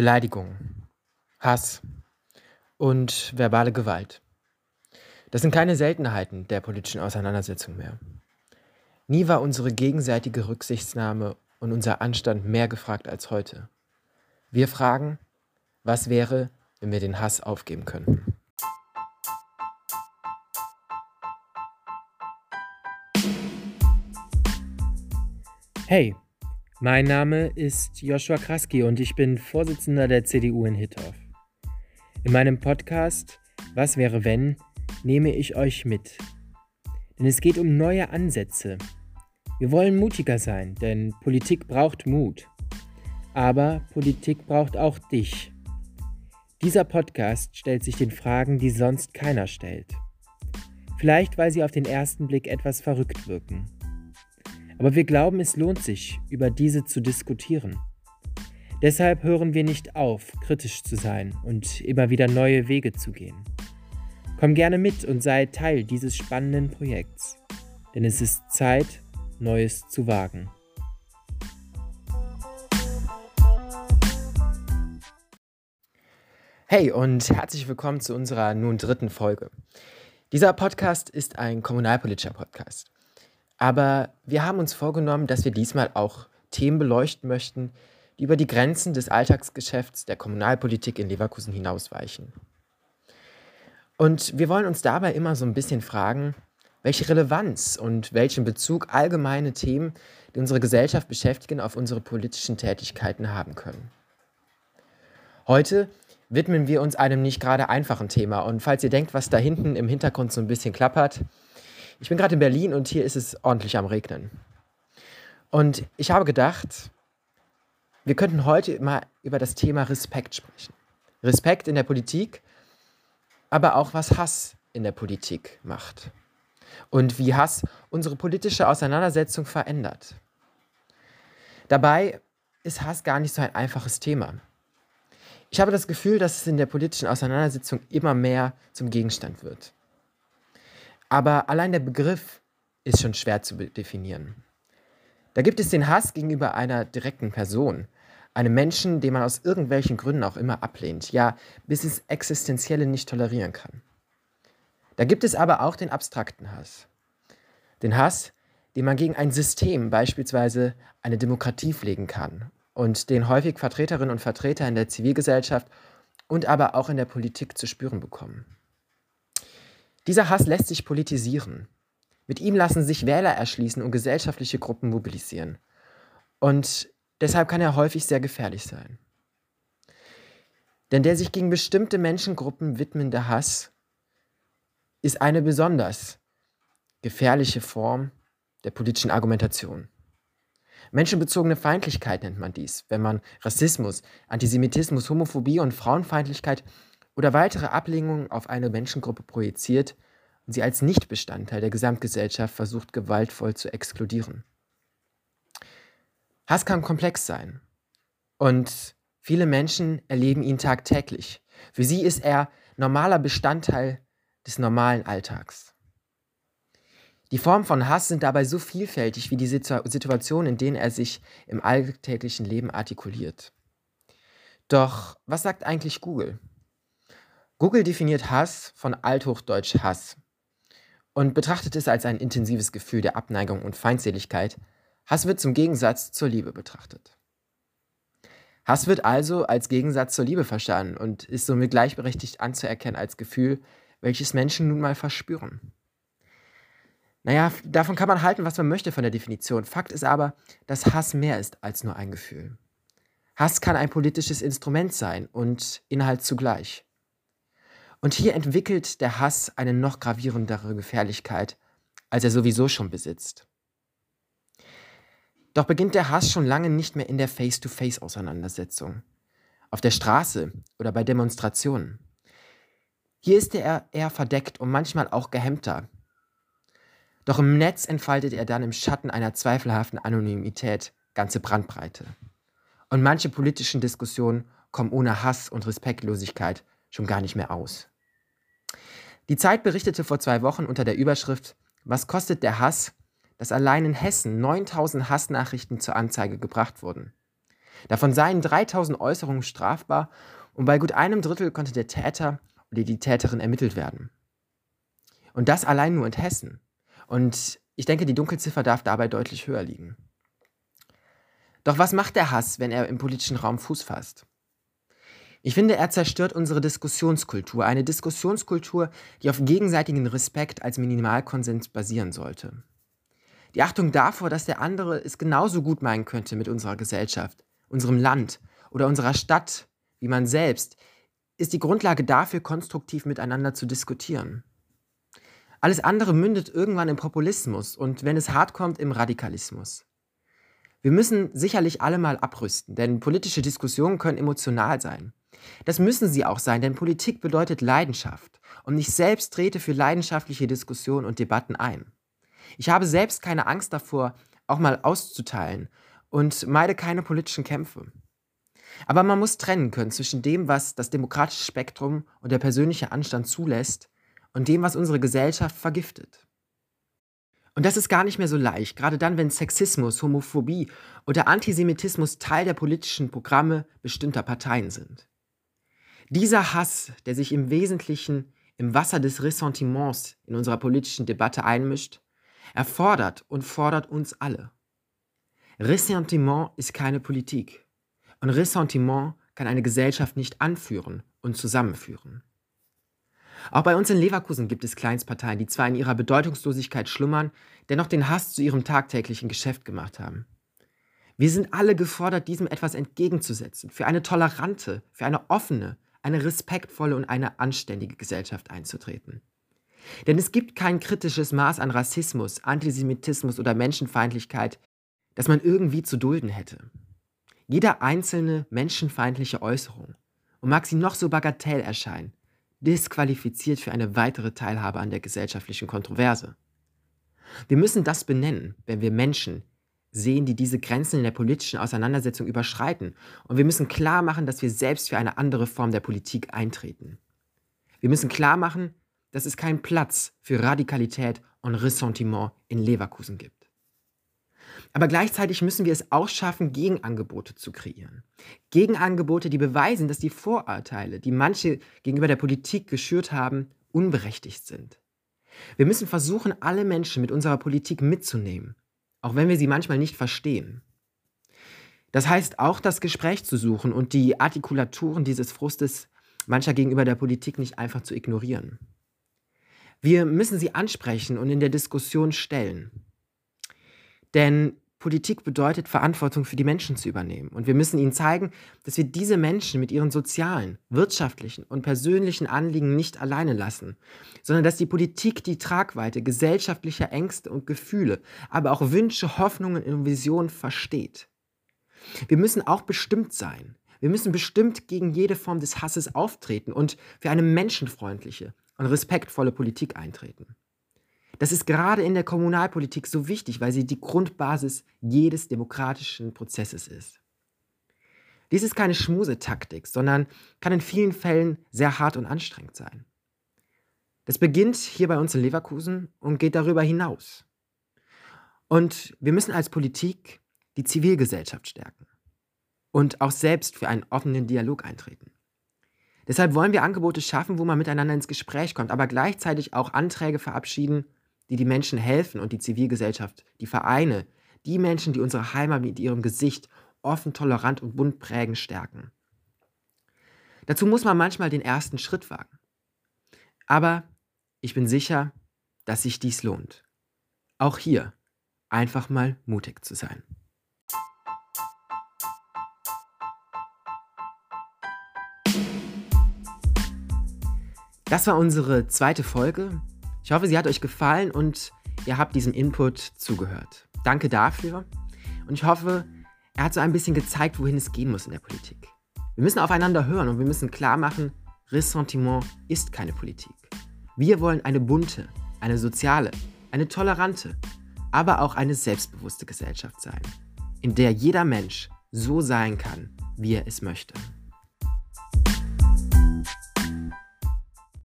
Beleidigung, Hass und verbale Gewalt. Das sind keine Seltenheiten der politischen Auseinandersetzung mehr. Nie war unsere gegenseitige Rücksichtnahme und unser Anstand mehr gefragt als heute. Wir fragen, was wäre, wenn wir den Hass aufgeben könnten? Hey, mein Name ist Joshua Kraski und ich bin Vorsitzender der CDU in Hittorf. In meinem Podcast Was wäre wenn nehme ich euch mit. Denn es geht um neue Ansätze. Wir wollen mutiger sein, denn Politik braucht Mut. Aber Politik braucht auch dich. Dieser Podcast stellt sich den Fragen, die sonst keiner stellt. Vielleicht, weil sie auf den ersten Blick etwas verrückt wirken. Aber wir glauben, es lohnt sich, über diese zu diskutieren. Deshalb hören wir nicht auf, kritisch zu sein und immer wieder neue Wege zu gehen. Komm gerne mit und sei Teil dieses spannenden Projekts, denn es ist Zeit, Neues zu wagen. Hey und herzlich willkommen zu unserer nun dritten Folge. Dieser Podcast ist ein kommunalpolitischer Podcast. Aber wir haben uns vorgenommen, dass wir diesmal auch Themen beleuchten möchten, die über die Grenzen des Alltagsgeschäfts der Kommunalpolitik in Leverkusen hinausweichen. Und wir wollen uns dabei immer so ein bisschen fragen, welche Relevanz und welchen Bezug allgemeine Themen, die unsere Gesellschaft beschäftigen, auf unsere politischen Tätigkeiten haben können. Heute widmen wir uns einem nicht gerade einfachen Thema. Und falls ihr denkt, was da hinten im Hintergrund so ein bisschen klappert, ich bin gerade in Berlin und hier ist es ordentlich am Regnen. Und ich habe gedacht, wir könnten heute mal über das Thema Respekt sprechen. Respekt in der Politik, aber auch was Hass in der Politik macht. Und wie Hass unsere politische Auseinandersetzung verändert. Dabei ist Hass gar nicht so ein einfaches Thema. Ich habe das Gefühl, dass es in der politischen Auseinandersetzung immer mehr zum Gegenstand wird. Aber allein der Begriff ist schon schwer zu definieren. Da gibt es den Hass gegenüber einer direkten Person, einem Menschen, den man aus irgendwelchen Gründen auch immer ablehnt, ja, bis ins Existenzielle nicht tolerieren kann. Da gibt es aber auch den abstrakten Hass. Den Hass, den man gegen ein System, beispielsweise eine Demokratie, pflegen kann und den häufig Vertreterinnen und Vertreter in der Zivilgesellschaft und aber auch in der Politik zu spüren bekommen. Dieser Hass lässt sich politisieren. Mit ihm lassen sich Wähler erschließen und gesellschaftliche Gruppen mobilisieren. Und deshalb kann er häufig sehr gefährlich sein. Denn der sich gegen bestimmte Menschengruppen widmende Hass ist eine besonders gefährliche Form der politischen Argumentation. Menschenbezogene Feindlichkeit nennt man dies, wenn man Rassismus, Antisemitismus, Homophobie und Frauenfeindlichkeit oder weitere Ablehnungen auf eine Menschengruppe projiziert und sie als Nichtbestandteil der Gesamtgesellschaft versucht gewaltvoll zu exkludieren. Hass kann komplex sein und viele Menschen erleben ihn tagtäglich. Für sie ist er normaler Bestandteil des normalen Alltags. Die Formen von Hass sind dabei so vielfältig wie die Situationen, in denen er sich im alltäglichen Leben artikuliert. Doch was sagt eigentlich Google? Google definiert Hass von Althochdeutsch Hass und betrachtet es als ein intensives Gefühl der Abneigung und Feindseligkeit. Hass wird zum Gegensatz zur Liebe betrachtet. Hass wird also als Gegensatz zur Liebe verstanden und ist somit gleichberechtigt anzuerkennen als Gefühl, welches Menschen nun mal verspüren. Naja, davon kann man halten, was man möchte von der Definition. Fakt ist aber, dass Hass mehr ist als nur ein Gefühl. Hass kann ein politisches Instrument sein und Inhalt zugleich. Und hier entwickelt der Hass eine noch gravierendere Gefährlichkeit, als er sowieso schon besitzt. Doch beginnt der Hass schon lange nicht mehr in der Face-to-Face-Auseinandersetzung, auf der Straße oder bei Demonstrationen. Hier ist er eher verdeckt und manchmal auch gehemmter. Doch im Netz entfaltet er dann im Schatten einer zweifelhaften Anonymität ganze Brandbreite. Und manche politischen Diskussionen kommen ohne Hass und Respektlosigkeit schon gar nicht mehr aus. Die Zeit berichtete vor zwei Wochen unter der Überschrift Was kostet der Hass, dass allein in Hessen 9000 Hassnachrichten zur Anzeige gebracht wurden. Davon seien 3000 Äußerungen strafbar und bei gut einem Drittel konnte der Täter oder die Täterin ermittelt werden. Und das allein nur in Hessen. Und ich denke, die Dunkelziffer darf dabei deutlich höher liegen. Doch was macht der Hass, wenn er im politischen Raum Fuß fasst? Ich finde, er zerstört unsere Diskussionskultur, eine Diskussionskultur, die auf gegenseitigen Respekt als Minimalkonsens basieren sollte. Die Achtung davor, dass der andere es genauso gut meinen könnte mit unserer Gesellschaft, unserem Land oder unserer Stadt wie man selbst, ist die Grundlage dafür, konstruktiv miteinander zu diskutieren. Alles andere mündet irgendwann im Populismus und wenn es hart kommt, im Radikalismus. Wir müssen sicherlich alle mal abrüsten, denn politische Diskussionen können emotional sein. Das müssen sie auch sein, denn Politik bedeutet Leidenschaft. Und ich selbst trete für leidenschaftliche Diskussionen und Debatten ein. Ich habe selbst keine Angst davor, auch mal auszuteilen und meide keine politischen Kämpfe. Aber man muss trennen können zwischen dem, was das demokratische Spektrum und der persönliche Anstand zulässt und dem, was unsere Gesellschaft vergiftet. Und das ist gar nicht mehr so leicht, gerade dann, wenn Sexismus, Homophobie oder Antisemitismus Teil der politischen Programme bestimmter Parteien sind. Dieser Hass, der sich im Wesentlichen im Wasser des Ressentiments in unserer politischen Debatte einmischt, erfordert und fordert uns alle. Ressentiment ist keine Politik. Und Ressentiment kann eine Gesellschaft nicht anführen und zusammenführen. Auch bei uns in Leverkusen gibt es Kleinstparteien, die zwar in ihrer Bedeutungslosigkeit schlummern, dennoch den Hass zu ihrem tagtäglichen Geschäft gemacht haben. Wir sind alle gefordert, diesem etwas entgegenzusetzen, für eine tolerante, für eine offene, eine respektvolle und eine anständige Gesellschaft einzutreten. Denn es gibt kein kritisches Maß an Rassismus, Antisemitismus oder Menschenfeindlichkeit, das man irgendwie zu dulden hätte. Jede einzelne menschenfeindliche Äußerung, und mag sie noch so bagatell erscheinen, disqualifiziert für eine weitere Teilhabe an der gesellschaftlichen Kontroverse. Wir müssen das benennen, wenn wir Menschen sehen, die diese Grenzen in der politischen Auseinandersetzung überschreiten. Und wir müssen klar machen, dass wir selbst für eine andere Form der Politik eintreten. Wir müssen klar machen, dass es keinen Platz für Radikalität und Ressentiment in Leverkusen gibt. Aber gleichzeitig müssen wir es auch schaffen, Gegenangebote zu kreieren. Gegenangebote, die beweisen, dass die Vorurteile, die manche gegenüber der Politik geschürt haben, unberechtigt sind. Wir müssen versuchen, alle Menschen mit unserer Politik mitzunehmen, auch wenn wir sie manchmal nicht verstehen. Das heißt auch, das Gespräch zu suchen und die Artikulaturen dieses Frustes mancher gegenüber der Politik nicht einfach zu ignorieren. Wir müssen sie ansprechen und in der Diskussion stellen. Denn Politik bedeutet, Verantwortung für die Menschen zu übernehmen. Und wir müssen ihnen zeigen, dass wir diese Menschen mit ihren sozialen, wirtschaftlichen und persönlichen Anliegen nicht alleine lassen, sondern dass die Politik die Tragweite gesellschaftlicher Ängste und Gefühle, aber auch Wünsche, Hoffnungen und Visionen versteht. Wir müssen auch bestimmt sein. Wir müssen bestimmt gegen jede Form des Hasses auftreten und für eine menschenfreundliche und respektvolle Politik eintreten. Das ist gerade in der Kommunalpolitik so wichtig, weil sie die Grundbasis jedes demokratischen Prozesses ist. Dies ist keine Schmusetaktik, sondern kann in vielen Fällen sehr hart und anstrengend sein. Das beginnt hier bei uns in Leverkusen und geht darüber hinaus. Und wir müssen als Politik die Zivilgesellschaft stärken und auch selbst für einen offenen Dialog eintreten. Deshalb wollen wir Angebote schaffen, wo man miteinander ins Gespräch kommt, aber gleichzeitig auch Anträge verabschieden, die die Menschen helfen und die Zivilgesellschaft, die Vereine, die Menschen, die unsere Heimat mit ihrem Gesicht offen, tolerant und bunt prägen, stärken. Dazu muss man manchmal den ersten Schritt wagen. Aber ich bin sicher, dass sich dies lohnt. Auch hier einfach mal mutig zu sein. Das war unsere zweite Folge ich hoffe, sie hat euch gefallen und ihr habt diesem Input zugehört. Danke dafür und ich hoffe, er hat so ein bisschen gezeigt, wohin es gehen muss in der Politik. Wir müssen aufeinander hören und wir müssen klar machen, Ressentiment ist keine Politik. Wir wollen eine bunte, eine soziale, eine tolerante, aber auch eine selbstbewusste Gesellschaft sein, in der jeder Mensch so sein kann, wie er es möchte.